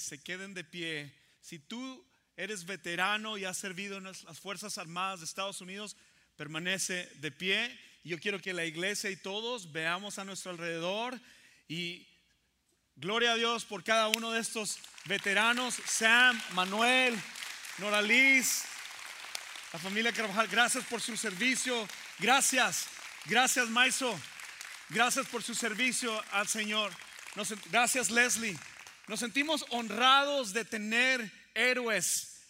Se queden de pie. Si tú eres veterano y has servido en las Fuerzas Armadas de Estados Unidos, permanece de pie. Yo quiero que la iglesia y todos veamos a nuestro alrededor y gloria a Dios por cada uno de estos veteranos. Sam, Manuel, Noraliz, la familia Carvajal, gracias por su servicio. Gracias, gracias Maiso. Gracias por su servicio al Señor. Gracias Leslie. Nos sentimos honrados de tener héroes,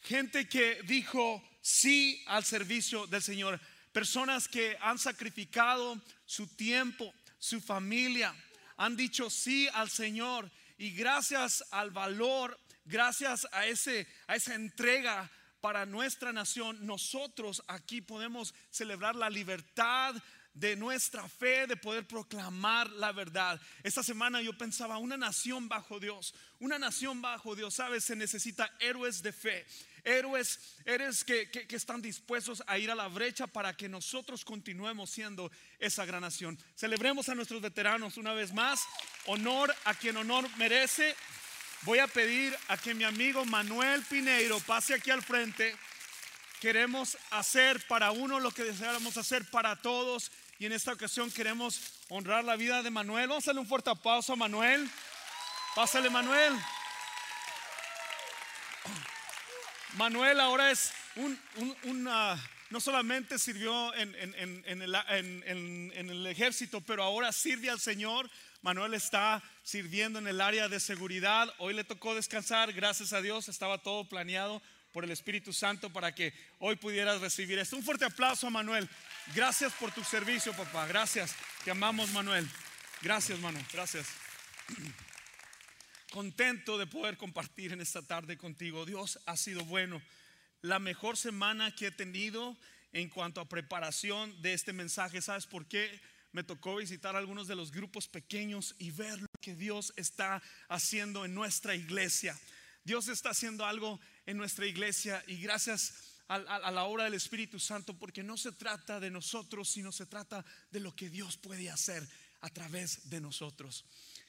gente que dijo sí al servicio del Señor, personas que han sacrificado su tiempo, su familia, han dicho sí al Señor. Y gracias al valor, gracias a ese a esa entrega para nuestra nación, nosotros aquí podemos celebrar la libertad de nuestra fe, de poder proclamar la verdad. Esta semana yo pensaba, una nación bajo Dios, una nación bajo Dios, ¿sabes? Se necesita héroes de fe, héroes, héroes que, que- que están dispuestos a ir a la brecha para que nosotros continuemos siendo esa gran nación. Celebremos a nuestros veteranos una vez más, honor a quien honor merece. Voy a pedir a que mi amigo Manuel Pineiro pase aquí al frente. Queremos hacer para uno lo que deseáramos hacer para todos. Y en esta ocasión queremos honrar la vida de Manuel. Vamos a darle un fuerte aplauso a Manuel. Pásale, Manuel. Manuel ahora es un, un- un, ah, no solamente sirvió en el ejército, pero ahora sirve al Señor. Manuel está sirviendo en el área de seguridad. Hoy le tocó descansar, gracias a Dios, estaba todo planeado por el Espíritu Santo para que hoy pudieras recibir esto. Un fuerte aplauso a Manuel. Gracias por tu servicio, papá. Gracias. Te amamos, Manuel. Gracias, Manuel. Gracias contento de poder compartir en esta tarde contigo. Dios ha sido bueno. La mejor semana que he tenido en cuanto a preparación de este mensaje. ¿Sabes por qué? Me tocó visitar algunos de los grupos pequeños y ver lo que Dios está haciendo en nuestra iglesia. Dios está haciendo algo en nuestra iglesia y gracias a, la obra del Espíritu Santo porque no se trata de nosotros, sino se trata de lo que Dios puede hacer a través de nosotros.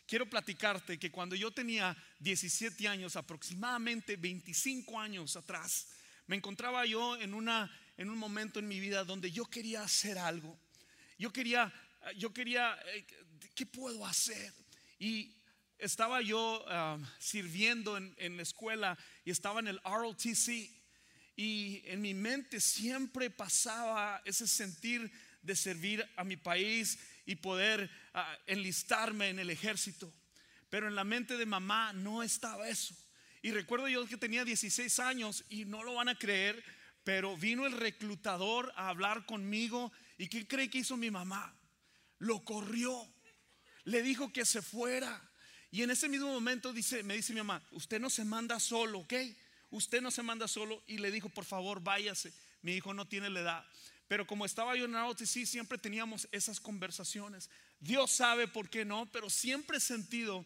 Quiero platicarte que cuando yo tenía 17 años, aproximadamente 25 años atrás, me encontraba yo en, una, en un momento en mi vida donde yo quería hacer algo. Yo quería, yo quería, eh, ¿qué puedo hacer? Y estaba yo ah, sirviendo en, en la escuela y estaba en el ROTC. Y en mi mente siempre pasaba ese sentir de servir a mi país y poder ah, enlistarme en el ejército. Pero en la mente de mamá no estaba eso. Y recuerdo yo que tenía 16 años y no lo van a creer, pero vino el reclutador a hablar conmigo. ¿Y qué cree que hizo mi mamá? Lo corrió. Le dijo que se fuera. Y en ese mismo momento dice, me dice mi mamá, usted no se manda solo, ¿ok? Usted no se manda solo. Y le dijo, por favor, váyase. Mi hijo no tiene la edad. Pero como estaba yo en la OTC, siempre teníamos esas conversaciones. Dios sabe por qué no, pero siempre he sentido,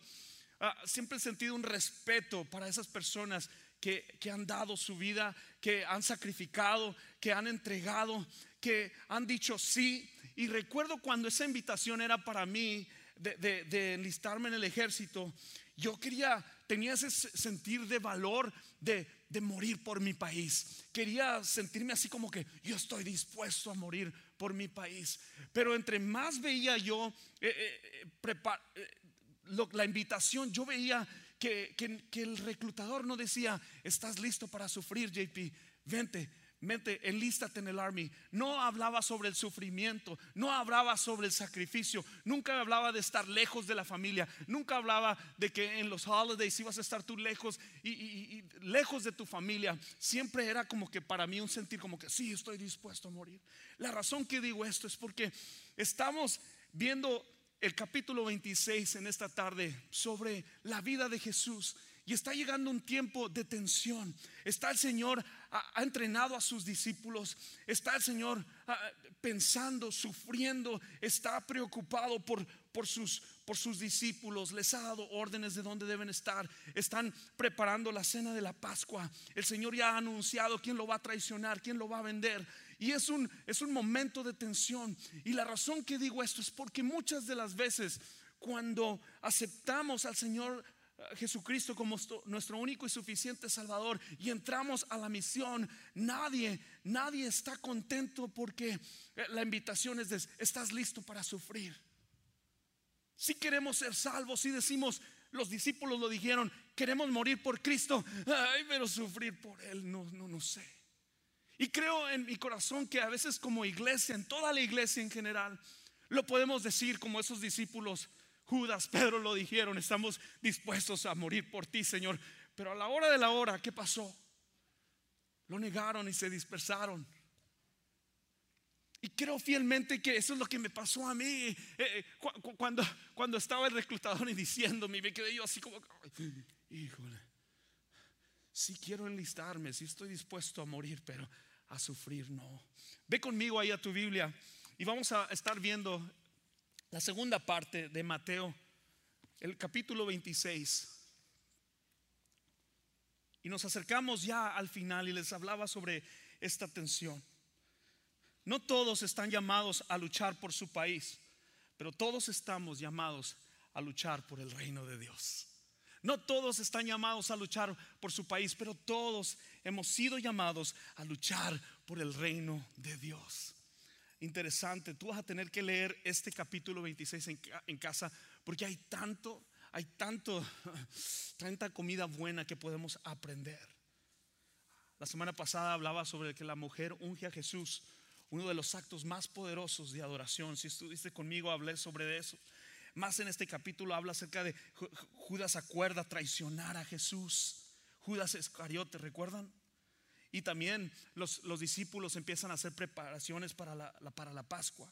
ah, siempre sentido un respeto para esas personas que, que han dado su vida, que han sacrificado, que han entregado, que han dicho sí. Y recuerdo cuando esa invitación era para mí de, enlistarme en el ejército, yo quería, tenía ese se- sentir de valor de, de morir por mi país. Quería sentirme así como que yo estoy dispuesto a morir por mi país. Pero entre más veía yo eh, eh, eh, la invitación, yo veía que, que- que el reclutador no decía, estás listo para sufrir, JP, vente. Vente, enlístate en el army. No hablaba sobre el sufrimiento, no hablaba sobre el sacrificio, nunca hablaba de estar lejos de la familia, nunca hablaba de que en los holidays ibas a estar tú lejos y- y lejos de tu familia. Siempre era como que para mí un sentir como que sí, estoy dispuesto a morir. La razón que digo esto es porque estamos viendo el capítulo 26 en esta tarde sobre la vida de Jesús. Y está llegando un tiempo de tensión. Está el Señor, ha, entrenado a sus discípulos. Está el Señor ah, pensando, sufriendo. Está preocupado por, por, sus, por sus discípulos. Les ha dado órdenes de dónde deben estar. Están preparando la cena de la Pascua. El Señor ya ha anunciado quién lo va a traicionar, quién lo va a vender. Y es un, es un momento de tensión. Y la razón que digo esto es porque muchas de las veces cuando aceptamos al Señor Jesucristo como nuestro único y suficiente Salvador y entramos a la misión, nadie, nadie está contento porque eh, la invitación es estás listo para sufrir. Si queremos ser salvos, si decimos, los discípulos lo dijeron, queremos morir por Cristo, ay, pero sufrir por Él, no, no, no sé. Y creo en mi corazón que a veces como iglesia, en toda la iglesia en general, lo podemos decir como esos discípulos, Judas, Pedro lo dijeron, estamos dispuestos a morir por ti, Señor. Pero a la hora de la hora, ¿qué pasó? Lo negaron y se dispersaron. Y creo fielmente que eso es lo que me pasó a mí eh, eh, cuando, cuando estaba el reclutador y diciéndome, me quedé yo así como, híjole, si quiero enlistarme, si estoy dispuesto a morir, pero a sufrir no. Ve conmigo ahí a tu Biblia y vamos a estar viendo la segunda parte de Mateo, el capítulo 26. Y nos acercamos ya al final y les hablaba sobre esta tensión. No todos están llamados a luchar por su país, pero todos estamos llamados a luchar por el reino de Dios. No todos están llamados a luchar por su país, pero todos hemos sido llamados a luchar por el reino de Dios interesante. Tú vas a tener que leer este capítulo 26 en, casa porque hay tanto, hay tanto, tanta comida buena que podemos aprender. La semana pasada hablaba sobre que la mujer unge a Jesús, uno de los actos más poderosos de adoración. Si estuviste conmigo, hablé sobre eso. Más en este capítulo habla acerca de Judas acuerda traicionar a Jesús. Judas Iscariote, ¿recuerdan? Y también los, discípulos empiezan a hacer preparaciones para la, para la Pascua.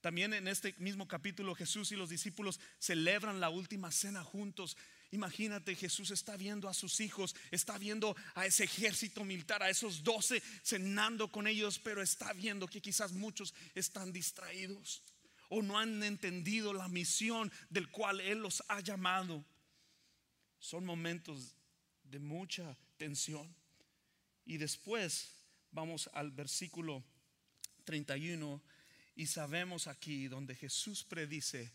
También en este mismo capítulo Jesús y los discípulos celebran la última cena juntos. Imagínate, Jesús está viendo a sus hijos, está viendo a ese ejército militar, a esos doce cenando con ellos, pero está viendo que quizás muchos están distraídos o no han entendido la misión del cual Él los ha llamado. Son momentos de mucha tensión. Y después vamos al versículo 31 y sabemos aquí donde Jesús predice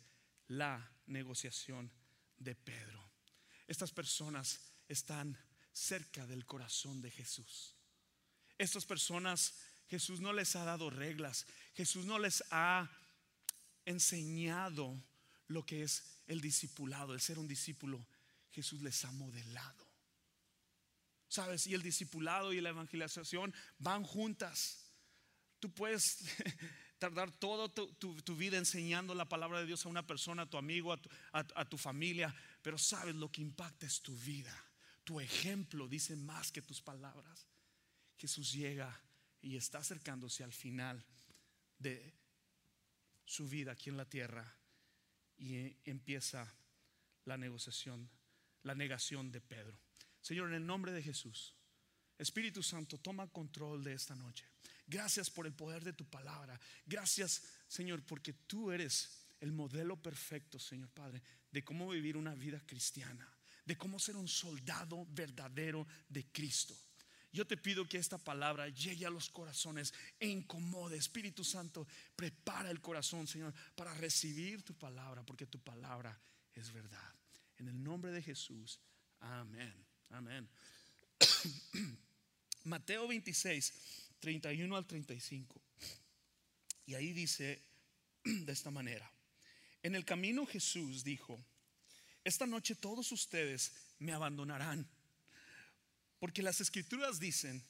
la negociación de Pedro. Estas personas están cerca del corazón de Jesús. Estas personas, Jesús no les ha dado reglas, Jesús no les ha enseñado lo que es el discipulado, el ser un discípulo. Jesús les ha modelado. ¿Sabes? Y el discipulado y la evangelización van juntas. Tú puedes tardar toda tu, vida enseñando la palabra de Dios a una persona, a tu amigo, a tu, familia, pero sabes lo que impacta es tu vida. Tu ejemplo dice más que tus palabras. Jesús llega y está acercándose al final de su vida aquí en la tierra y empieza la negociación, la negación de Pedro. Señor, en el nombre de Jesús, Espíritu Santo, toma control de esta noche. Gracias por el poder de tu palabra. Gracias, Señor, porque tú eres el modelo perfecto, Señor Padre, de cómo vivir una vida cristiana, de cómo ser un soldado verdadero de Cristo. Yo te pido que esta palabra llegue a los corazones e incomode. Espíritu Santo, prepara el corazón, Señor, para recibir tu palabra, porque tu palabra es verdad. En el nombre de Jesús, amén. Amén. Mateo 26, 31 al 35. Y ahí dice de esta manera. En el camino Jesús dijo, esta noche todos ustedes me abandonarán, porque las escrituras dicen,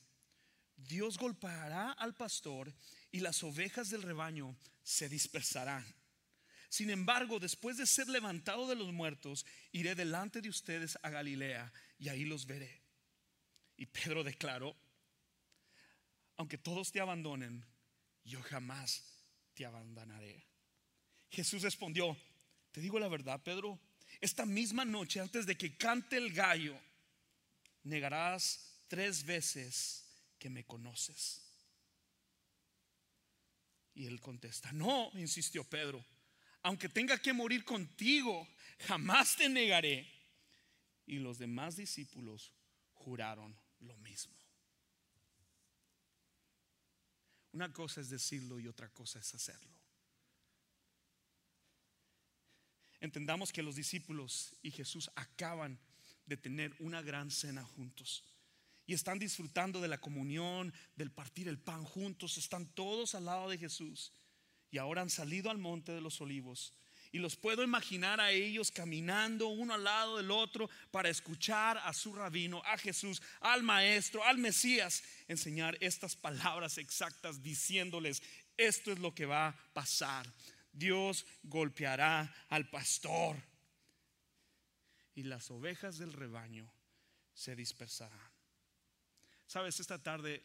Dios golpeará al pastor y las ovejas del rebaño se dispersarán. Sin embargo, después de ser levantado de los muertos, iré delante de ustedes a Galilea y ahí los veré. Y Pedro declaró, aunque todos te abandonen, yo jamás te abandonaré. Jesús respondió, te digo la verdad, Pedro, esta misma noche antes de que cante el gallo, negarás tres veces que me conoces. Y él contesta, no, insistió Pedro, aunque tenga que morir contigo, jamás te negaré. Y los demás discípulos juraron lo mismo. Una cosa es decirlo y otra cosa es hacerlo. entendamos que los discípulos y Jesús acaban de tener una gran cena juntos. Y están disfrutando de la comunión, del partir el pan juntos. Están todos al lado de Jesús. Y ahora han salido al monte de los olivos. Y los puedo imaginar a ellos caminando uno al lado del otro para escuchar a su rabino, a Jesús, al maestro, al Mesías, enseñar estas palabras exactas diciéndoles, esto es lo que va a pasar. Dios golpeará al pastor y las ovejas del rebaño se dispersarán. Sabes, esta tarde,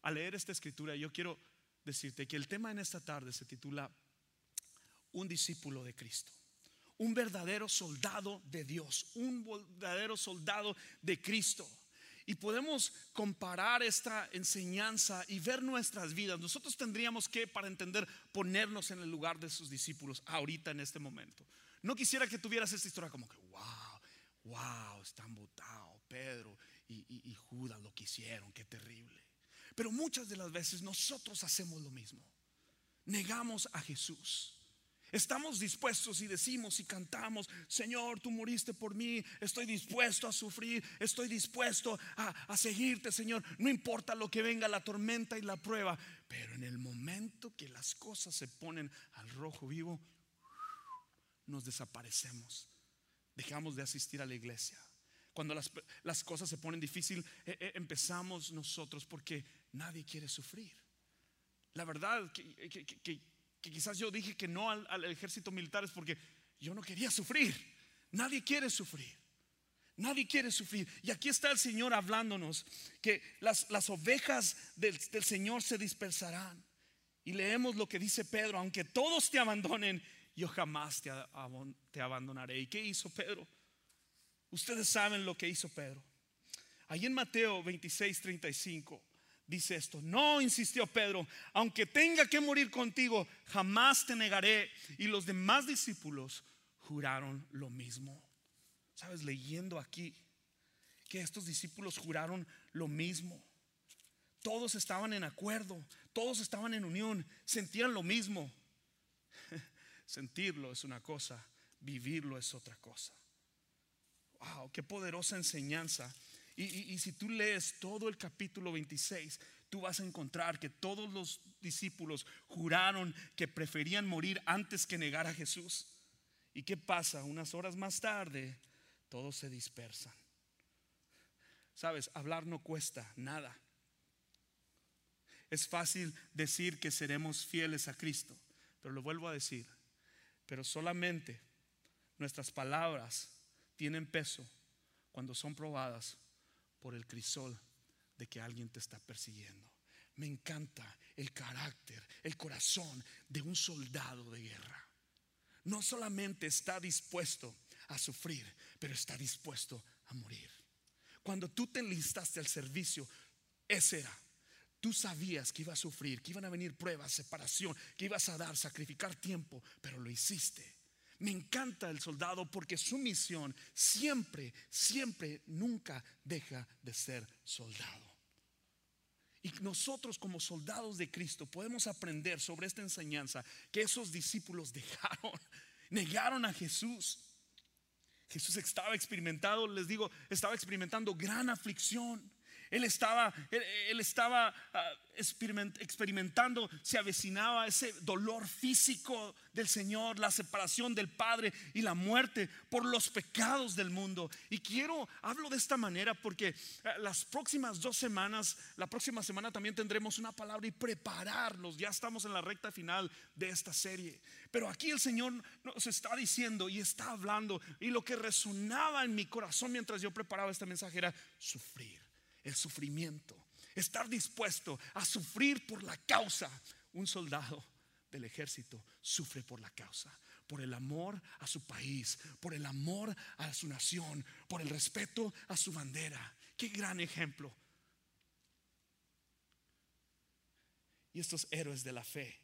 al leer esta escritura, yo quiero decirte que el tema en esta tarde se titula Un discípulo de Cristo. Un verdadero soldado de Dios, un verdadero soldado de Cristo. Y podemos comparar esta enseñanza y ver nuestras vidas. Nosotros tendríamos que, para entender, ponernos en el lugar de sus discípulos ahorita en este momento. No quisiera que tuvieras esta historia como que, wow, wow, están botados, Pedro y, Judas lo que hicieron, qué terrible. Pero muchas de las veces nosotros hacemos lo mismo. Negamos a Jesús. Estamos dispuestos y decimos y cantamos, Señor, tú moriste por mí, estoy dispuesto a sufrir, estoy dispuesto a, a, seguirte, Señor. No importa lo que venga, la tormenta y la prueba, pero en el momento que las cosas se ponen al rojo vivo, nos desaparecemos, dejamos de asistir a la iglesia. Cuando las, cosas se ponen difícil, eh, eh, empezamos nosotros porque nadie quiere sufrir. La verdad que, quizás yo dije que no al, ejército militar es porque yo no quería sufrir. Nadie quiere sufrir. Nadie quiere sufrir. Y aquí está el Señor hablándonos que las, ovejas del, del, Señor se dispersarán. Y leemos lo que dice Pedro, aunque todos te abandonen, yo jamás te, te abandonaré. ¿Y qué hizo Pedro? Ustedes saben lo que hizo Pedro. Ahí en Mateo 26, 35 dice esto. No, insistió Pedro, aunque tenga que morir contigo, jamás te negaré. Y los demás discípulos juraron lo mismo. Sabes, leyendo aquí que estos discípulos juraron lo mismo. Todos estaban en acuerdo, todos estaban en unión, sentían lo mismo. Sentirlo es una cosa, vivirlo es otra cosa. Wow, qué poderosa enseñanza. Y, si tú lees todo el capítulo 26, tú vas a encontrar que todos los discípulos juraron que preferían morir antes que negar a Jesús. ¿Y qué pasa? Unas horas más tarde, todos se dispersan. Sabes, hablar no cuesta nada. Es fácil decir que seremos fieles a Cristo, pero lo vuelvo a decir, pero solamente nuestras palabras tienen peso cuando son probadas por el crisol de que alguien te está persiguiendo. Me encanta el carácter, el corazón de un soldado de guerra. No solamente está dispuesto a sufrir, pero está dispuesto a morir. Cuando tú te enlistaste al servicio, ese era. Tú sabías que iba a sufrir, que iban a venir pruebas, separación, que ibas a dar, sacrificar tiempo, pero lo hiciste. Me encanta el soldado porque su misión siempre, siempre, nunca deja de ser soldado. Y nosotros como soldados de Cristo podemos aprender sobre esta enseñanza que esos discípulos dejaron, negaron a Jesús. Jesús estaba experimentado, les digo, estaba experimentando gran aflicción. Él estaba, él, estaba ah, experimentando, se avecinaba ese dolor físico del Señor, la separación del Padre y la muerte por los pecados del mundo. Y quiero, hablo de esta manera porque ah, las próximas dos semanas, la próxima semana también tendremos una palabra y prepararnos. Ya estamos en la recta final de esta serie. Pero aquí el Señor nos está diciendo y está hablando. Y lo que resonaba en mi corazón mientras yo preparaba este mensaje era sufrir el sufrimiento, estar dispuesto a sufrir por la causa. Un soldado del ejército sufre por la causa, por el amor a su país, por el amor a su nación, por el respeto a su bandera. Qué gran ejemplo. Y estos héroes de la fe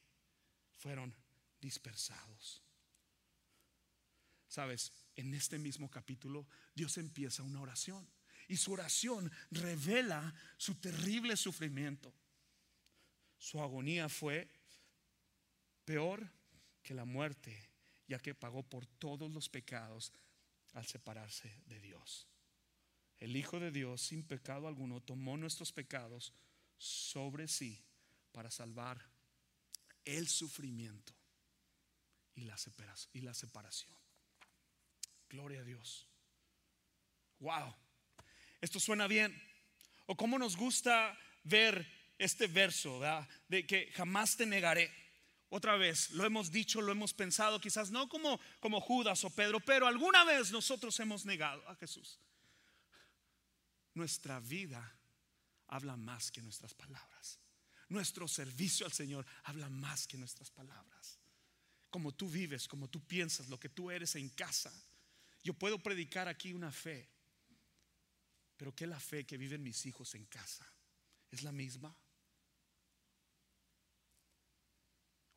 fueron dispersados. Sabes, en este mismo capítulo Dios empieza una oración y su oración revela su terrible sufrimiento. Su agonía fue peor que la muerte ya que pagó por todos los pecados al separarse de Dios. El Hijo de Dios, sin pecado alguno, tomó nuestros pecados sobre sí para salvar el sufrimiento y la separación. Gloria a Dios. Wow. Esto suena bien. O cómo nos gusta ver este verso, De que jamás te negaré. Otra vez, lo hemos dicho, lo hemos pensado, quizás no como, como Judas o Pedro, pero alguna vez nosotros hemos negado a Jesús. Nuestra vida habla más que nuestras palabras. Nuestro servicio al Señor habla más que nuestras palabras. Como tú vives, como tú piensas, lo que tú eres en casa. Yo puedo predicar aquí una fe, pero ¿qué la fe que viven mis hijos en casa? ¿Es la misma?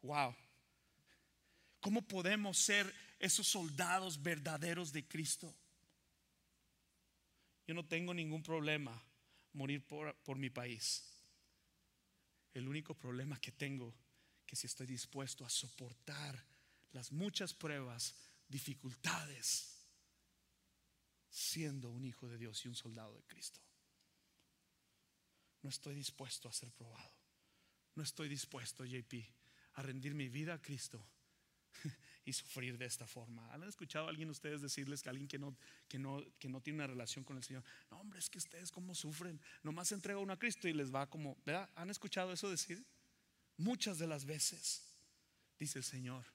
Wow. ¿Cómo podemos ser esos soldados verdaderos de Cristo? Yo no tengo ningún problema morir por, por mi país. El único problema que tengo que si estoy dispuesto a soportar las muchas pruebas, dificultades, siendo un hijo de Dios y un soldado de Cristo. No estoy dispuesto a ser probado. No estoy dispuesto, JP, a rendir mi vida a Cristo y sufrir de esta forma. ¿Han escuchado a alguien de ustedes decirles que alguien que no, que no, que no tiene una relación con el Señor, no, hombre, es que ustedes cómo sufren, nomás se entrega uno a Cristo y les va como, ¿verdad? ¿Han escuchado eso decir? Muchas de las veces, dice el Señor,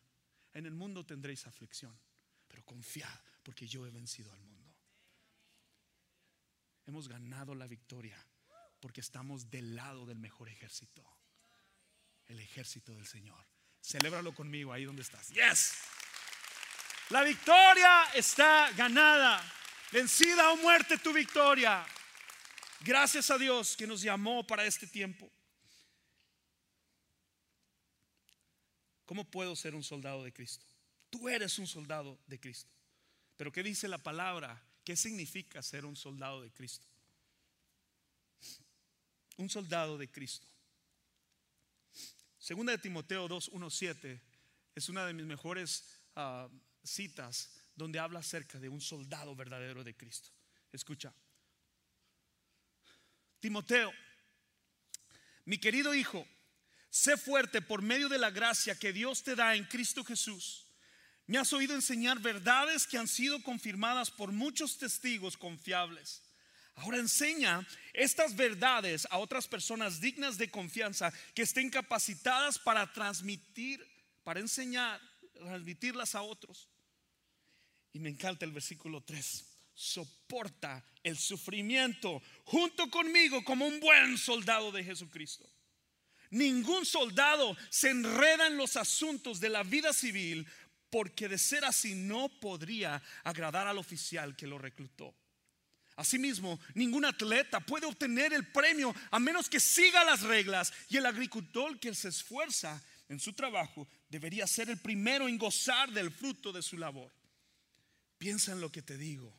en el mundo tendréis aflicción, pero confiad porque yo he vencido al mundo. Hemos ganado la victoria porque estamos del lado del mejor ejército el ejército del Señor. Celébralo conmigo ahí donde estás. Yes. La victoria está ganada. Vencida o muerte tu victoria. Gracias a Dios que nos llamó para este tiempo. ¿Cómo puedo ser un soldado de Cristo? Tú eres un soldado de Cristo. Pero ¿qué dice la palabra? ¿Qué significa ser un soldado de Cristo? Un soldado de Cristo Segunda de Timoteo 2, 1, 7 es una de mis mejores ah, citas donde habla acerca de un soldado verdadero de Cristo. Escucha. Timoteo, mi querido hijo, sé fuerte por medio de la gracia que Dios te da en Cristo Jesús. Me has oído enseñar verdades que han sido confirmadas por muchos testigos confiables. Ahora enseña estas verdades a otras personas dignas de confianza que estén capacitadas para transmitir, para enseñar, transmitirlas a otros. Y me encanta el versículo 3. Soporta el sufrimiento junto conmigo como un buen soldado de Jesucristo. Ningún soldado se enreda en los asuntos de la vida civil porque de ser así no podría agradar al oficial que lo reclutó. Asimismo, ningún atleta puede obtener el premio a menos que siga las reglas y el agricultor que se esfuerza en su trabajo debería ser el primero en gozar del fruto de su labor. Piensa en lo que te digo.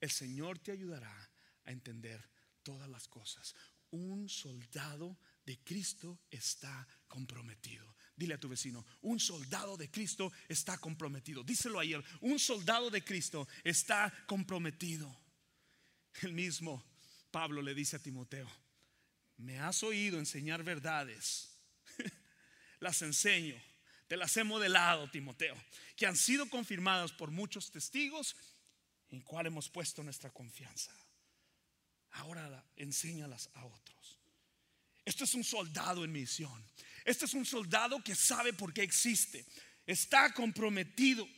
El Señor te ayudará a entender todas las cosas. Un soldado de Cristo está comprometido. Dile a tu vecino, un soldado de Cristo está comprometido. Díselo ayer, un soldado de Cristo está comprometido. El mismo Pablo le dice a Timoteo, me has oído enseñar verdades, las enseño, te las he modelado, Timoteo, que han sido confirmadas por muchos testigos en cual hemos puesto nuestra confianza. Ahora enséñalas a otros. Esto es un soldado en misión. Este es un soldado que sabe por qué existe. Está comprometido.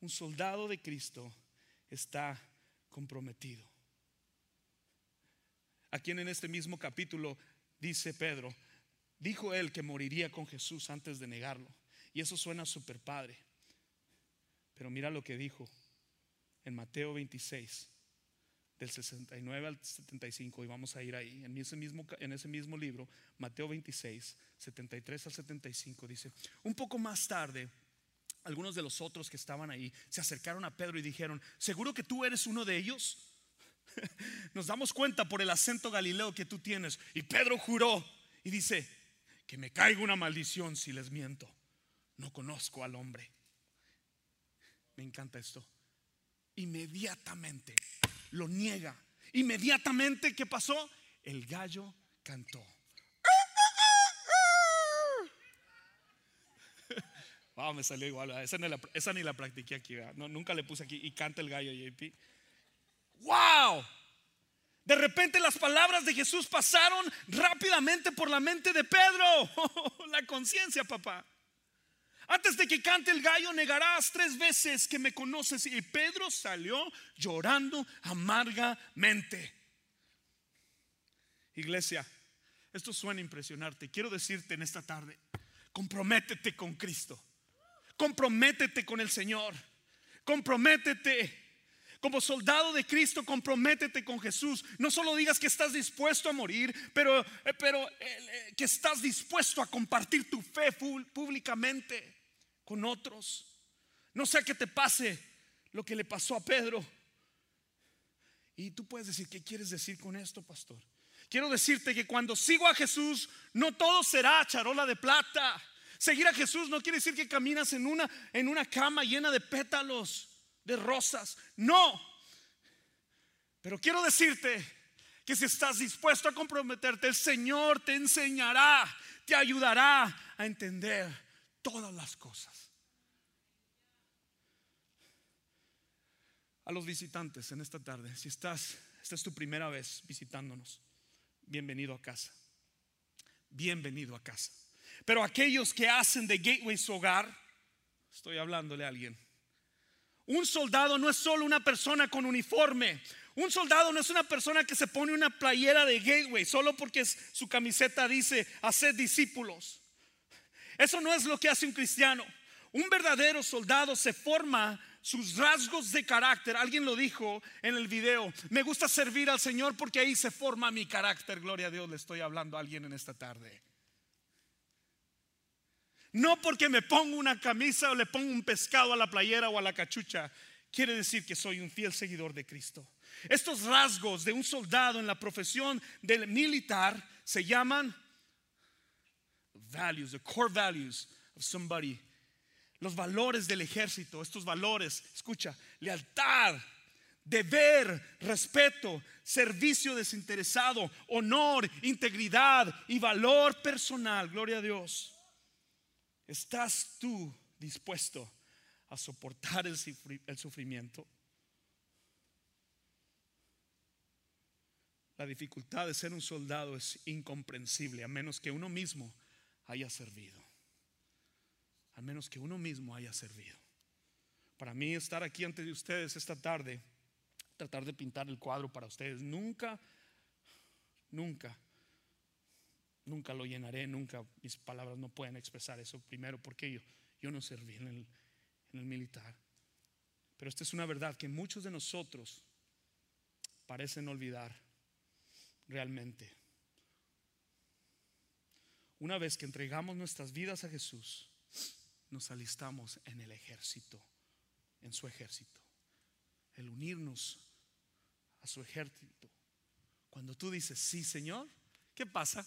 Un soldado de Cristo está comprometido. Aquí en este mismo capítulo dice Pedro, dijo él que moriría con Jesús antes de negarlo. Y eso suena súper padre. Pero mira lo que dijo en Mateo 26, del 69 al 75, y vamos a ir ahí, en ese mismo, en ese mismo libro, Mateo 26, 73 al 75, dice, un poco más tarde, algunos de los otros que estaban ahí se acercaron a Pedro y dijeron, ¿seguro que tú eres uno de ellos? Nos damos cuenta por el acento galileo que tú tienes. Y Pedro juró y dice, que me caiga una maldición si les miento. no conozco al hombre. Me encanta esto. Inmediatamente lo niega. Inmediatamente, ¿qué pasó? El gallo cantó. Wow, me salió igual. Esa ni la, practiqué aquí. No, nunca le puse aquí. Y canta el gallo, JP. ¡Wow! De repente las palabras de Jesús pasaron rápidamente por la mente de Pedro. la conciencia, papá. Antes de que cante el gallo, negarás tres veces que me conoces. Y Pedro salió llorando amargamente. Iglesia, esto suena impresionarte. Quiero decirte en esta tarde, comprométete con Cristo. Comprométete con el Señor. Comprométete. Como soldado de Cristo, comprométete con Jesús. No solo digas que estás dispuesto a morir, pero, eh, pero eh, eh, que estás dispuesto a compartir tu fe públicamente con otros. No sea que te pase lo que le pasó a Pedro. Y tú puedes decir, ¿qué quieres decir con esto, pastor? Quiero decirte que cuando sigo a Jesús, no todo será charola de plata. Seguir a Jesús no quiere decir que caminas en una, en una cama llena de pétalos, de rosas. No. Pero quiero decirte que si estás dispuesto a comprometerte, el Señor te enseñará, te ayudará a entender todas las cosas. A los visitantes en esta tarde, si estás, esta es tu primera vez visitándonos, bienvenido a casa. Bienvenido a casa. Pero aquellos que hacen de Gateway su hogar, estoy hablándole a alguien. Un soldado no es solo una persona con uniforme. Un soldado no es una persona que se pone una playera de Gateway solo porque su camiseta dice hacer discípulos. Eso no es lo que hace un cristiano. Un verdadero soldado se forma sus rasgos de carácter. Alguien lo dijo en el video. Me gusta servir al Señor porque ahí se forma mi carácter. Gloria a Dios, le estoy hablando a alguien en esta tarde. No porque me pongo una camisa o le pongo un pescado a la playera o a la cachucha, quiere decir que soy un fiel seguidor de Cristo. Estos rasgos de un soldado en la profesión del militar se llaman values, the core values of somebody. Los valores del ejército, estos valores, escucha, lealtad, deber, respeto, servicio desinteresado, honor, integridad y valor personal. Gloria a Dios. ¿Estás tú dispuesto a soportar el sufrimiento? La dificultad de ser un soldado es incomprensible a menos que uno mismo haya servido. A menos que uno mismo haya servido. Para mí estar aquí ante ustedes esta tarde, tratar de pintar el cuadro para ustedes, nunca, nunca nunca lo llenaré, nunca mis palabras no pueden expresar eso. Primero, porque yo, yo no serví en el, en el militar. Pero esta es una verdad que muchos de nosotros parecen olvidar realmente. Una vez que entregamos nuestras vidas a Jesús, nos alistamos en el ejército, en su ejército. El unirnos a su ejército. Cuando tú dices, sí, Señor, ¿qué pasa?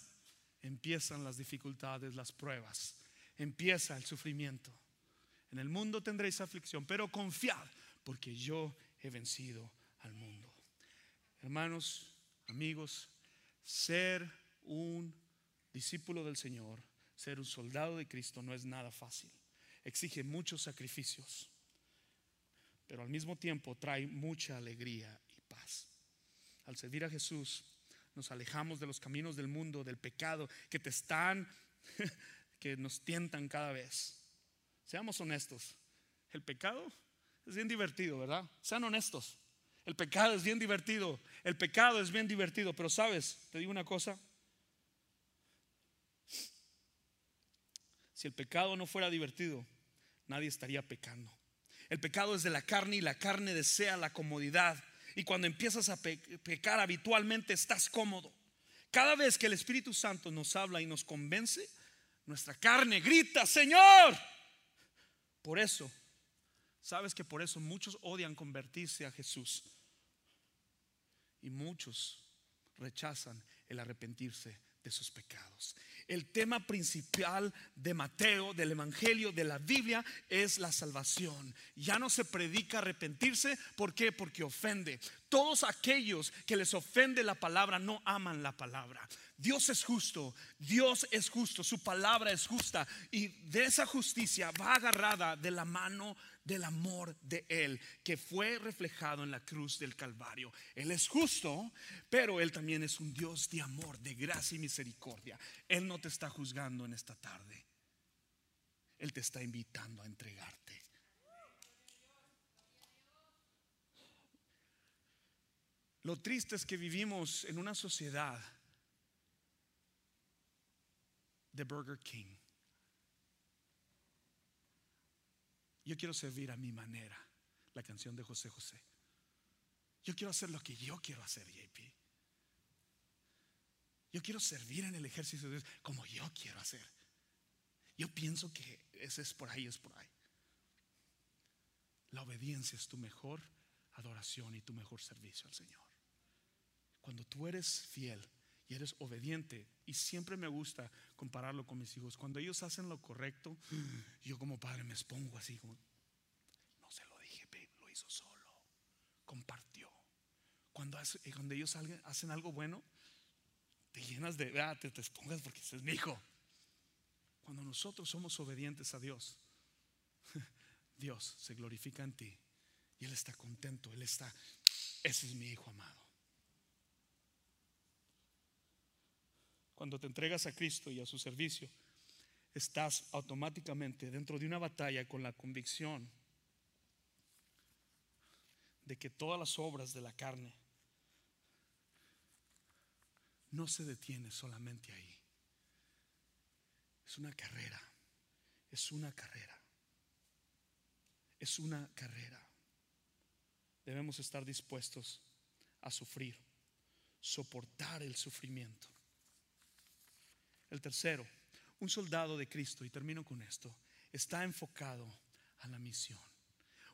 empiezan las dificultades, las pruebas, empieza el sufrimiento. En el mundo tendréis aflicción, pero confiad, porque yo he vencido al mundo. Hermanos, amigos, ser un discípulo del Señor, ser un soldado de Cristo no es nada fácil. Exige muchos sacrificios, pero al mismo tiempo trae mucha alegría y paz. Al servir a Jesús, nos alejamos de los caminos del mundo, del pecado, que te están, que nos tientan cada vez. Seamos honestos. El pecado es bien divertido, ¿verdad? Sean honestos. El pecado es bien divertido. El pecado es bien divertido. Pero sabes, te digo una cosa. Si el pecado no fuera divertido, nadie estaría pecando. El pecado es de la carne y la carne desea la comodidad y cuando empiezas a pecar habitualmente estás cómodo. Cada vez que el Espíritu Santo nos habla y nos convence, nuestra carne grita, Señor. Por eso, sabes que por eso muchos odian convertirse a Jesús. Y muchos rechazan el arrepentirse de sus pecados. El tema principal de Mateo, del Evangelio, de la Biblia, es la salvación. Ya no se predica arrepentirse. ¿Por qué? Porque ofende. Todos aquellos que les ofende la palabra no aman la palabra. Dios es justo, Dios es justo, su palabra es justa y de esa justicia va agarrada de la mano del amor de Él que fue reflejado en la cruz del Calvario. Él es justo, pero Él también es un Dios de amor, de gracia y misericordia. Él no te está juzgando en esta tarde. Él te está invitando a entregarte. Lo triste es que vivimos en una sociedad de Burger King. Yo quiero servir a mi manera, la canción de José José. Yo quiero hacer lo que yo quiero hacer, JP. Yo quiero servir en el ejército de Dios como yo quiero hacer. Yo pienso que ese es por ahí, es por ahí. La obediencia es tu mejor adoración y tu mejor servicio al Señor. Cuando tú eres fiel y eres obediente. Y siempre me gusta compararlo con mis hijos. Cuando ellos hacen lo correcto, yo como padre me expongo así como, no se lo dije, lo hizo solo, compartió. Cuando, eh, cuando ellos hacen algo bueno, te llenas de, ah, te, te expongas porque ese es mi hijo. Cuando nosotros somos obedientes a Dios, Dios se glorifica en ti y Él está contento, Él está, ese es mi hijo amado. Cuando te entregas a Cristo y a su servicio, estás automáticamente dentro de una batalla con la convicción de que todas las obras de la carne no se detiene solamente ahí. Es una carrera, es una carrera, es una carrera. Debemos estar dispuestos a sufrir, soportar el sufrimiento el tercero, un soldado de Cristo, y termino con esto, está enfocado a la misión.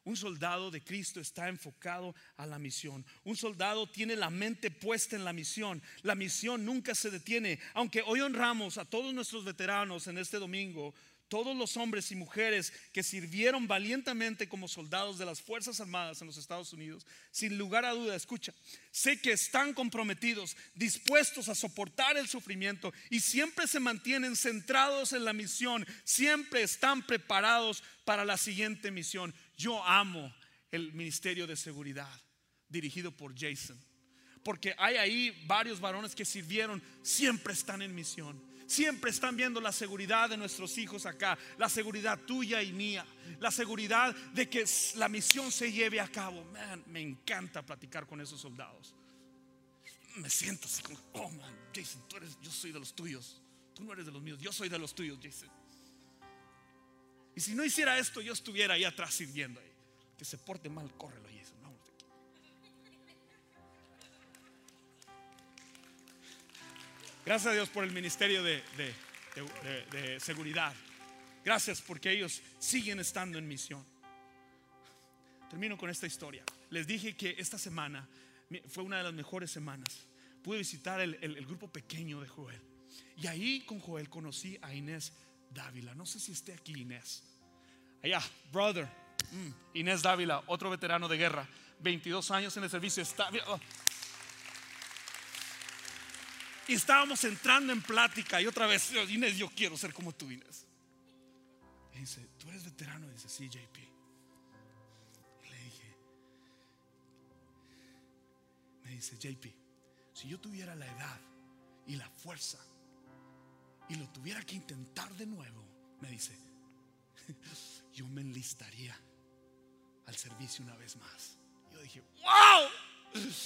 Un soldado de Cristo está enfocado a la misión. Un soldado tiene la mente puesta en la misión. La misión nunca se detiene. Aunque hoy honramos a todos nuestros veteranos en este domingo, todos los hombres y mujeres que sirvieron valientemente como soldados de las Fuerzas Armadas en los Estados Unidos, sin lugar a duda, escucha, sé que están comprometidos, dispuestos a soportar el sufrimiento y siempre se mantienen centrados en la misión, siempre están preparados para la siguiente misión. Yo amo el Ministerio de Seguridad dirigido por Jason, porque hay ahí varios varones que sirvieron, siempre están en misión Siempre están viendo la seguridad de nuestros hijos acá, la seguridad tuya y mía, la seguridad de que la misión se lleve a cabo. me encanta platicar con esos soldados. Me siento así como, oh man, Jason, tú eres, yo soy de los tuyos. Tú no eres de los míos, yo soy de los tuyos, Jason. Y si no hiciera esto, yo estuviera ahí atrás sirviendo. Que se porte mal, córrelo, Jason. Gracias a Dios por el ministerio de, seguridad. Gracias porque ellos siguen estando en misión. Termino con esta historia. Les dije que esta semana fue una de las mejores semanas. Pude visitar el, grupo pequeño de Joel. Y ahí con Joel conocí a Inés Dávila. No sé si esté aquí Inés. Allá, brother. Mm, Inés Dávila, otro veterano de guerra. 22 años en el servicio. Está, oh, estábamos entrando en plática y otra vez, Inés, yo quiero ser como tú, Inés. Y dice, ¿tú eres veterano? Y dice, sí, JP. Le dije, me dice, JP, si yo tuviera la edad y la fuerza y lo tuviera que intentar de nuevo, me dice, yo me enlistaría al servicio una vez más. Yo dije, wow,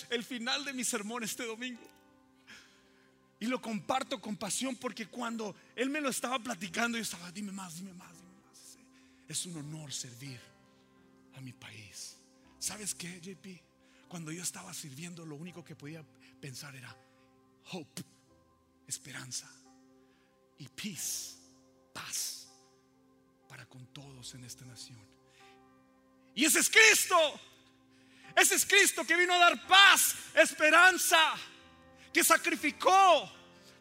el final de mi sermón este domingo. Y lo comparto con pasión porque cuando él me lo estaba platicando, yo estaba, dime más, dime más, dime más. Es un honor servir a mi país. ¿Sabes qué, JP? Cuando yo estaba sirviendo, lo único que podía pensar era hope, esperanza y peace, paz para con todos en esta nación. Y ese es Cristo. Ese es Cristo que vino a dar paz, esperanza que sacrificó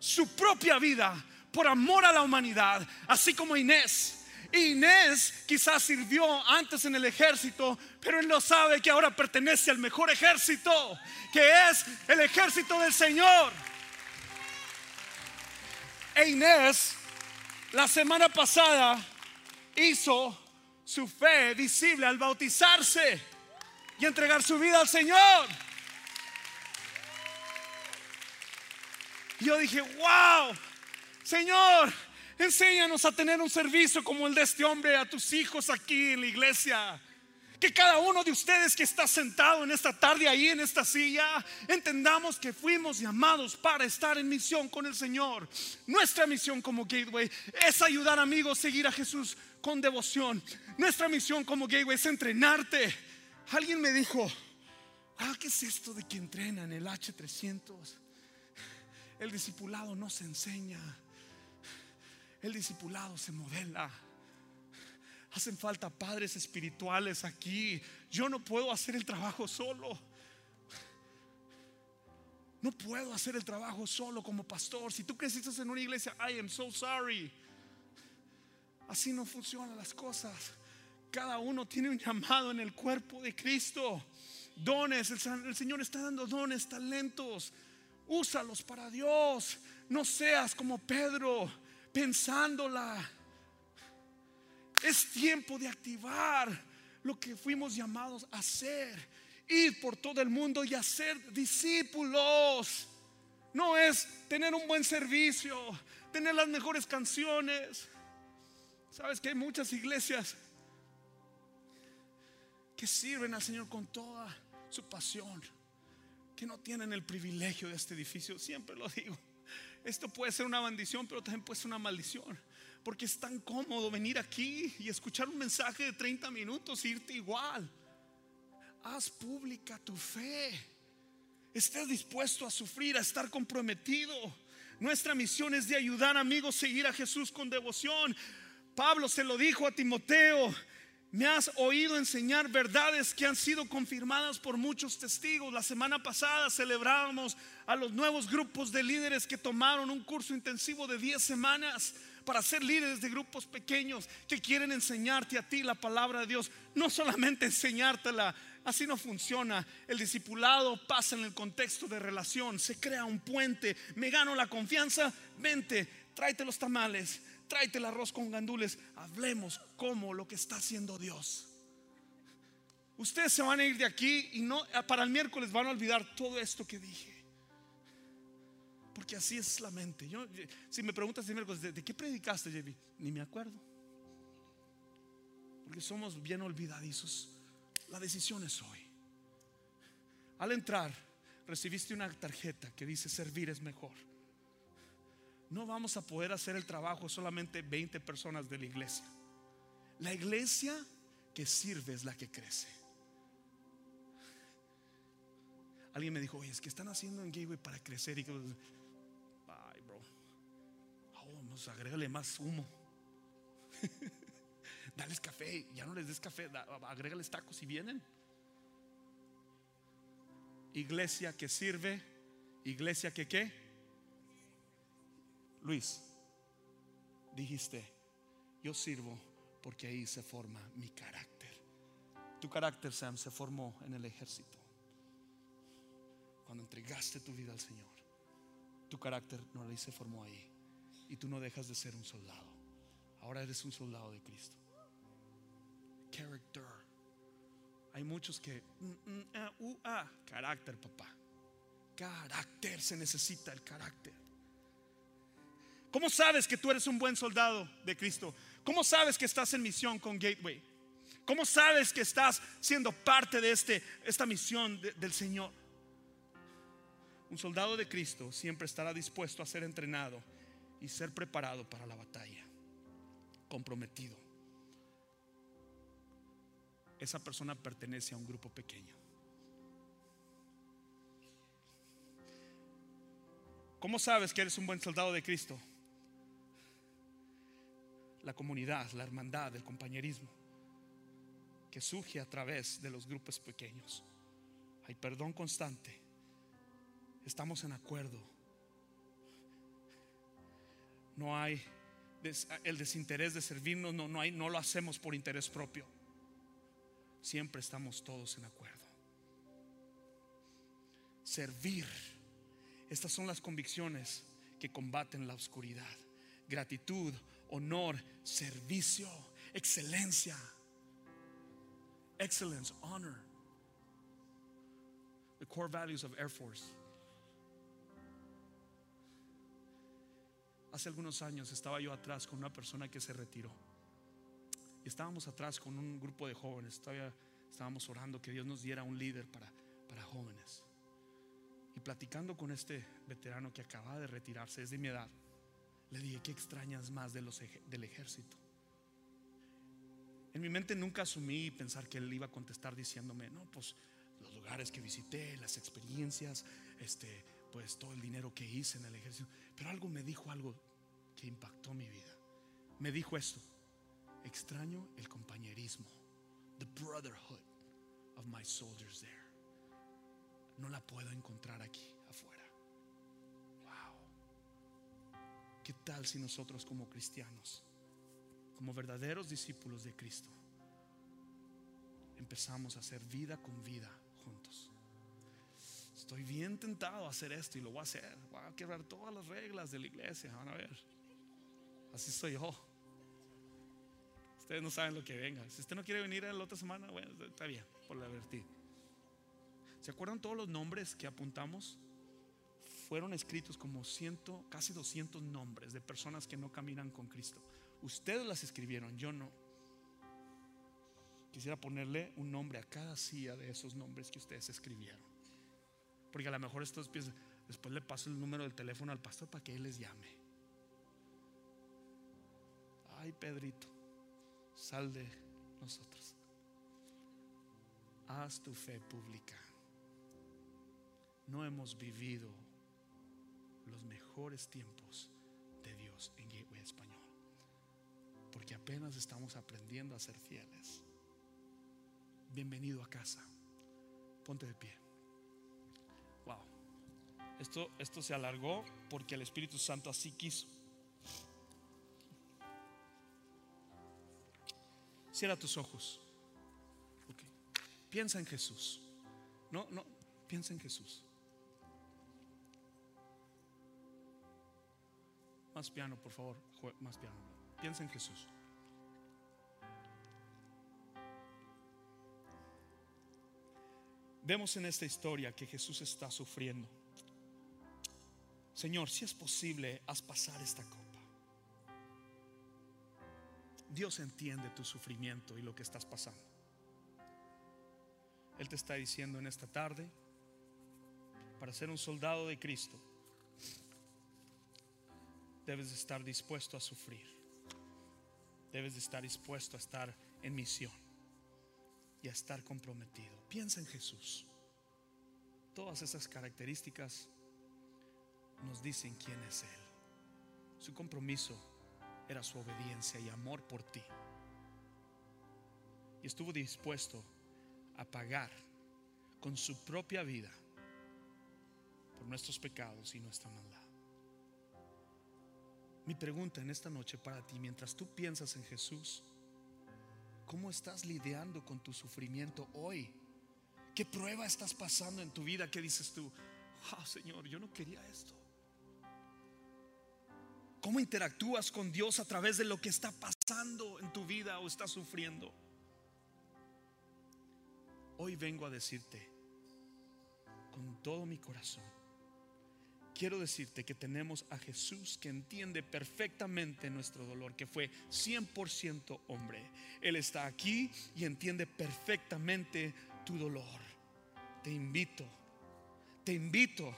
su propia vida por amor a la humanidad, así como Inés. Inés quizás sirvió antes en el ejército, pero él no sabe que ahora pertenece al mejor ejército, que es el ejército del Señor. E Inés, la semana pasada, hizo su fe visible al bautizarse y entregar su vida al Señor. Yo dije, wow, Señor, enséñanos a tener un servicio como el de este hombre a tus hijos aquí en la iglesia. Que cada uno de ustedes que está sentado en esta tarde ahí en esta silla, entendamos que fuimos llamados para estar en misión con el Señor. Nuestra misión como Gateway es ayudar amigos a seguir a Jesús con devoción. Nuestra misión como Gateway es entrenarte. Alguien me dijo, ah, ¿qué es esto de que entrenan el H300? El discipulado no se enseña. El discipulado se modela. Hacen falta padres espirituales aquí. Yo no puedo hacer el trabajo solo. No puedo hacer el trabajo solo como pastor. Si tú creciste en una iglesia, I am so sorry. Así no funcionan las cosas. Cada uno tiene un llamado en el cuerpo de Cristo. Dones, el, el Señor está dando dones, talentos. Úsalos para Dios. No seas como Pedro, pensándola. Es tiempo de activar lo que fuimos llamados a hacer. Ir por todo el mundo y hacer discípulos. No es tener un buen servicio, tener las mejores canciones. Sabes que hay muchas iglesias que sirven al Señor con toda su pasión no tienen el privilegio de este edificio. Siempre lo digo. Esto puede ser una bendición, pero también puede ser una maldición. Porque es tan cómodo venir aquí y escuchar un mensaje de 30 minutos e irte igual. Haz pública tu fe. Estés dispuesto a sufrir, a estar comprometido. Nuestra misión es de ayudar amigos a seguir a Jesús con devoción. Pablo se lo dijo a Timoteo me has oído enseñar verdades que han sido confirmadas por muchos testigos. La semana pasada celebrábamos a los nuevos grupos de líderes que tomaron un curso intensivo de 10 semanas para ser líderes de grupos pequeños que quieren enseñarte a ti la palabra de Dios. No solamente enseñártela, así no funciona. El discipulado pasa en el contexto de relación, se crea un puente. Me gano la confianza, vente, tráete los tamales tráete el arroz con gandules, hablemos como lo que está haciendo Dios. Ustedes se van a ir de aquí y no para el miércoles van a olvidar todo esto que dije. Porque así es la mente. Yo, si me preguntas el miércoles, ¿de, qué predicaste? Ni me acuerdo. Porque somos bien olvidadizos. La decisión es hoy. Al entrar, recibiste una tarjeta que dice servir es mejor no vamos a poder hacer el trabajo solamente 20 personas de la iglesia. La iglesia que sirve es la que crece. Alguien me dijo, oye, es que están haciendo en Gateway para crecer. Y que, ay, bro, oh, vamos, agrégale más humo. Dales café, ya no les des café, agrégales tacos y vienen. Iglesia que sirve, iglesia que qué Luis, dijiste, yo sirvo porque ahí se forma mi carácter. Tu carácter, Sam, se formó en el ejército. Cuando entregaste tu vida al Señor, tu carácter no se formó ahí. Y tú no dejas de ser un soldado. Ahora eres un soldado de Cristo. Character. Hay muchos que, mm, mm, ah, uh, ah, carácter, papá. Carácter, se necesita el carácter. ¿Cómo sabes que tú eres un buen soldado de Cristo? ¿Cómo sabes que estás en misión con Gateway? ¿Cómo sabes que estás siendo parte de este, esta misión del Señor? Un soldado de Cristo siempre estará dispuesto a ser entrenado y ser preparado para la batalla, comprometido. Esa persona pertenece a un grupo pequeño. ¿Cómo sabes que eres un buen soldado de Cristo? La comunidad, la hermandad, el compañerismo que surge a través de los grupos pequeños. Hay perdón constante. Estamos en acuerdo. no hay el desinterés de servirnos, no, no, hay, no lo hacemos por interés propio. Siempre estamos todos en acuerdo. Servir. Estas son las convicciones que combaten la oscuridad. Gratitud, honor, servicio, excelencia. Excellence, honor. The core values of Air Force. Hace algunos años estaba yo atrás con una persona que se retiró. Y estábamos atrás con un grupo de jóvenes. Estábamos orando que Dios nos diera un líder para, para jóvenes. Y platicando con este veterano que acaba de retirarse, es de mi edad, le dije, ¿qué extrañas más de los, del ejército? En mi mente nunca asumí pensar que él iba a contestar diciéndome, no, pues los lugares que visité, las experiencias, este, pues todo el dinero que hice en el ejército. Pero algo me dijo algo que impactó mi vida. Me dijo esto, extraño el compañerismo, the brotherhood of my soldiers there. No la puedo encontrar aquí ¿Qué tal si nosotros como cristianos, como verdaderos discípulos de Cristo, empezamos a hacer vida con vida juntos? estoy bien tentado a hacer esto y lo voy a hacer. Voy a quebrar todas las reglas de la iglesia. Van a ver. Así soy yo. Ustedes no saben lo que venga. Si usted no quiere venir la otra semana, bueno, está bien, por la verti. ¿Se acuerdan todos los nombres que apuntamos? Fueron escritos como ciento, casi 200 nombres de personas que no caminan con Cristo. Ustedes las escribieron, yo no. Quisiera ponerle un nombre a cada silla de esos nombres que ustedes escribieron. Porque a lo mejor estos piensan, después le paso el número del teléfono al pastor para que él les llame. Ay, Pedrito, sal de nosotros. Haz tu fe pública. No hemos vivido los mejores tiempos de Dios en Español. Porque apenas estamos aprendiendo a ser fieles. Bienvenido a casa. Ponte de pie. Wow. Esto, esto se alargó porque el Espíritu Santo así quiso. Cierra tus ojos. Piensa en Jesús. No, no, piensa en Jesús. Más piano, por favor. Más piano. Piensa en Jesús. Vemos en esta historia que Jesús está sufriendo. Señor, si es posible, haz pasar esta copa. Dios entiende tu sufrimiento y lo que estás pasando. Él te está diciendo en esta tarde, para ser un soldado de Cristo, debes de estar dispuesto a sufrir. Debes de estar dispuesto a estar en misión y a estar comprometido. Piensa en Jesús. Todas esas características nos dicen quién es Él. Su compromiso era su obediencia y amor por ti. Y estuvo dispuesto a pagar con su propia vida por nuestros pecados y nuestra maldad. Mi pregunta en esta noche para ti, mientras tú piensas en Jesús, ¿Cómo estás lidiando con tu sufrimiento hoy? ¿Qué prueba estás pasando en tu vida? ¿Qué dices tú? Ah, Señor, yo no quería esto. ¿Cómo interactúas con Dios a través de lo que está pasando en tu vida o estás sufriendo? Hoy vengo a decirte con todo mi corazón quiero decirte que tenemos a Jesús que entiende perfectamente nuestro dolor, que fue 100% hombre. Él está aquí y entiende perfectamente tu dolor. Te invito, te invito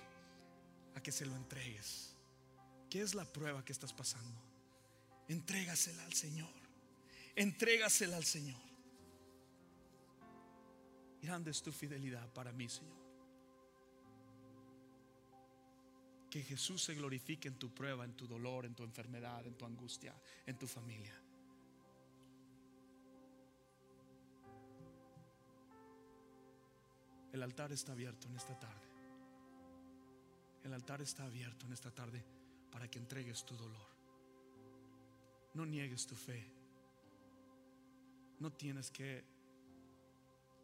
a que se lo entregues. ¿Qué es la prueba que estás pasando? Entrégasela al Señor. Entrégasela al Señor. Grande es tu fidelidad para mí, Señor. Que Jesús se glorifique en tu prueba, en tu dolor, en tu enfermedad, en tu angustia, en tu familia. El altar está abierto en esta tarde. El altar está abierto en esta tarde para que entregues tu dolor. no niegues tu fe. No tienes que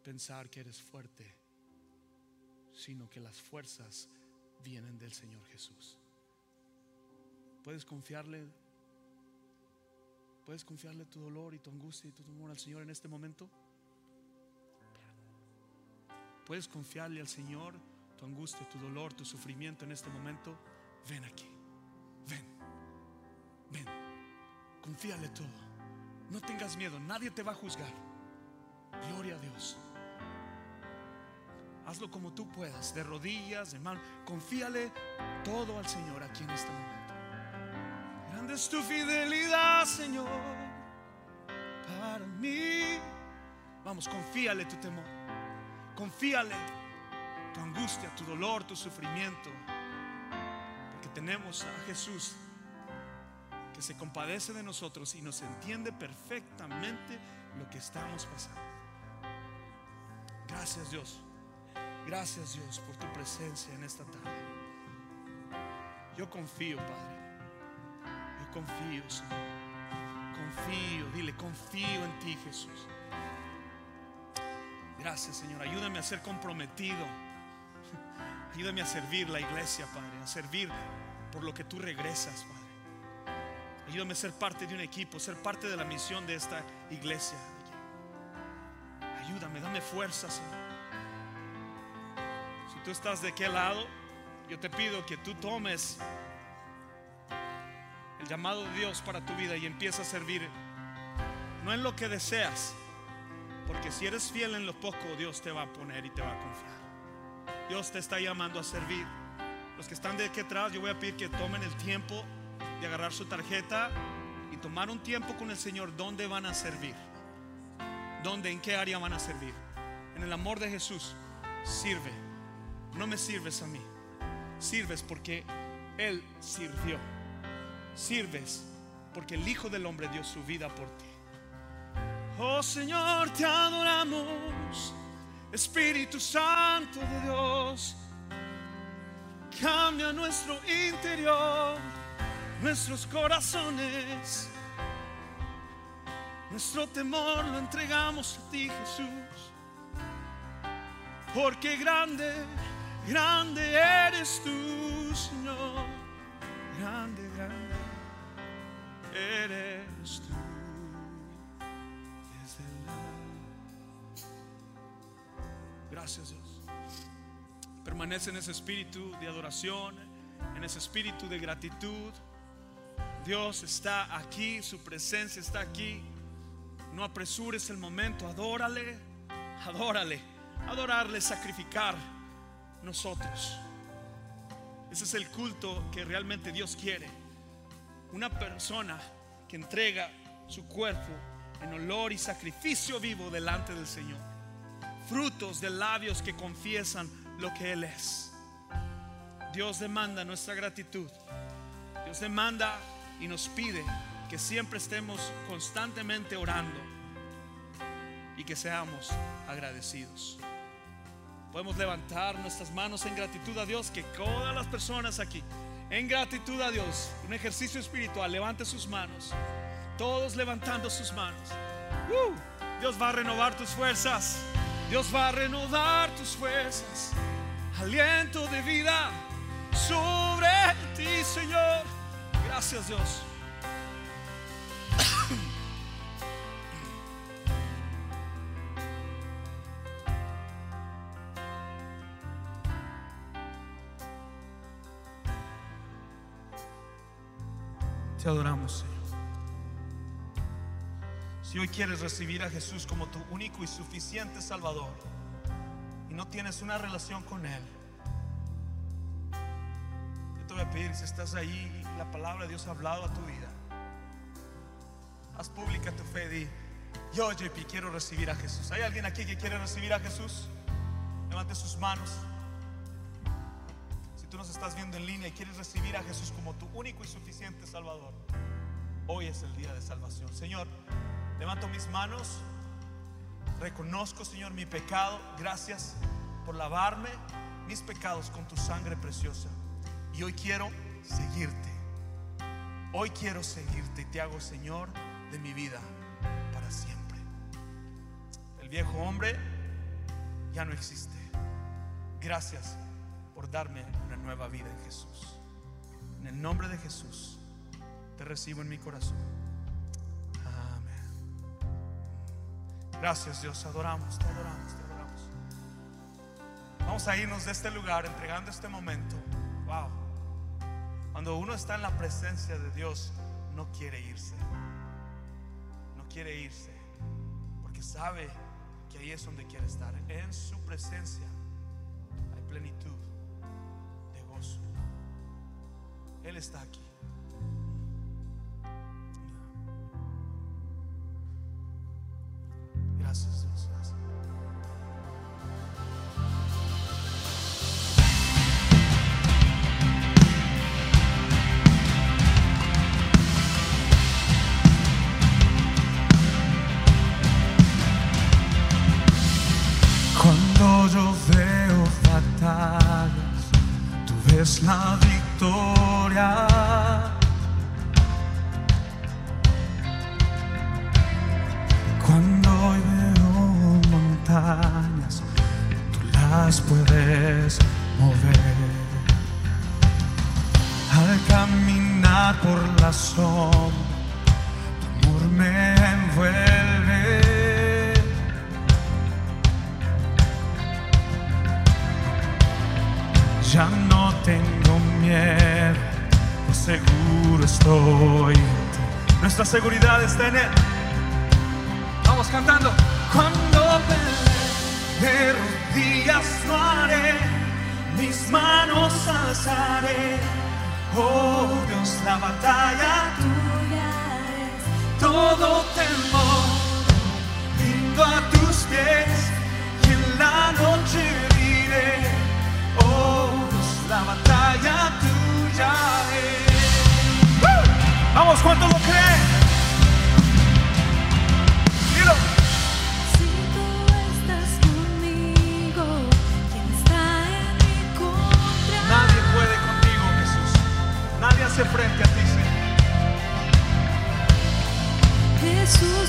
pensar que eres fuerte, sino que las fuerzas vienen del Señor Jesús. Puedes confiarle, puedes confiarle tu dolor y tu angustia y tu temor al Señor en este momento. Puedes confiarle al Señor tu angustia, tu dolor, tu sufrimiento en este momento. Ven aquí, ven, ven, confíale todo. No tengas miedo, nadie te va a juzgar. Gloria a Dios. Hazlo como tú puedas, de rodillas, de mano. Confíale todo al Señor aquí en este momento. Grande es tu fidelidad, Señor, para mí. Vamos, confíale tu temor. Confíale tu angustia, tu dolor, tu sufrimiento. Porque tenemos a Jesús que se compadece de nosotros y nos entiende perfectamente lo que estamos pasando. Gracias Dios. Gracias Dios por tu presencia en esta tarde. Yo confío, Padre. Yo confío, Señor. Confío, dile, confío en ti, Jesús. Gracias, Señor. Ayúdame a ser comprometido. Ayúdame a servir la iglesia, Padre. A servir por lo que tú regresas, Padre. Ayúdame a ser parte de un equipo, ser parte de la misión de esta iglesia. Ayúdame, dame fuerza, Señor. Tú estás de qué lado, yo te pido que tú tomes el llamado de Dios para tu vida y empieces a servir, no en lo que deseas, porque si eres fiel en lo poco, Dios te va a poner y te va a confiar. Dios te está llamando a servir. Los que están de aquí atrás, yo voy a pedir que tomen el tiempo de agarrar su tarjeta y tomar un tiempo con el Señor. ¿Dónde van a servir? ¿Dónde? ¿En qué área van a servir? En el amor de Jesús, sirve. No me sirves a mí. Sirves porque Él sirvió. Sirves porque el Hijo del Hombre dio su vida por ti. Oh Señor, te adoramos, Espíritu Santo de Dios. Cambia nuestro interior, nuestros corazones. Nuestro temor lo entregamos a ti, Jesús. Porque grande, grande eres tú, Señor. Grande, grande eres tú. Gracias, Dios. Permanece en ese espíritu de adoración, en ese espíritu de gratitud. Dios está aquí, su presencia está aquí. No apresures el momento, adórale, adórale, adorarle, sacrificar nosotros. Ese es el culto que realmente Dios quiere. Una persona que entrega su cuerpo en olor y sacrificio vivo delante del Señor. Frutos de labios que confiesan lo que Él es. Dios demanda nuestra gratitud. Dios demanda y nos pide que siempre estemos constantemente orando y que seamos agradecidos. Podemos levantar nuestras manos en gratitud a Dios, que todas las personas aquí, en gratitud a Dios, un ejercicio espiritual, levante sus manos, todos levantando sus manos. ¡Uh! Dios va a renovar tus fuerzas, Dios va a renovar tus fuerzas, aliento de vida sobre ti, Señor. Gracias, Dios. Adoramos, Señor. Si hoy quieres recibir a Jesús como tu único y suficiente Salvador y no tienes una relación con Él, yo te voy a pedir, si estás ahí y la palabra de Dios ha hablado a tu vida, haz pública tu fe. Di, yo, JP, quiero recibir a Jesús. ¿Hay alguien aquí que quiere recibir a Jesús? Levante sus manos tú nos estás viendo en línea y quieres recibir a Jesús como tu único y suficiente Salvador, hoy es el día de salvación. Señor, levanto mis manos, reconozco, Señor, mi pecado. Gracias por lavarme mis pecados con tu sangre preciosa. Y hoy quiero seguirte. Hoy quiero seguirte y te hago Señor de mi vida para siempre. El viejo hombre ya no existe. Gracias darme una nueva vida en Jesús. En el nombre de Jesús, te recibo en mi corazón. Amén. Gracias Dios, adoramos, te adoramos, te adoramos. Vamos a irnos de este lugar entregando este momento. Wow. Cuando uno está en la presencia de Dios, no quiere irse. No quiere irse. Porque sabe que ahí es donde quiere estar. En su presencia hay plenitud. Ele está aqui. Hastane Jesus.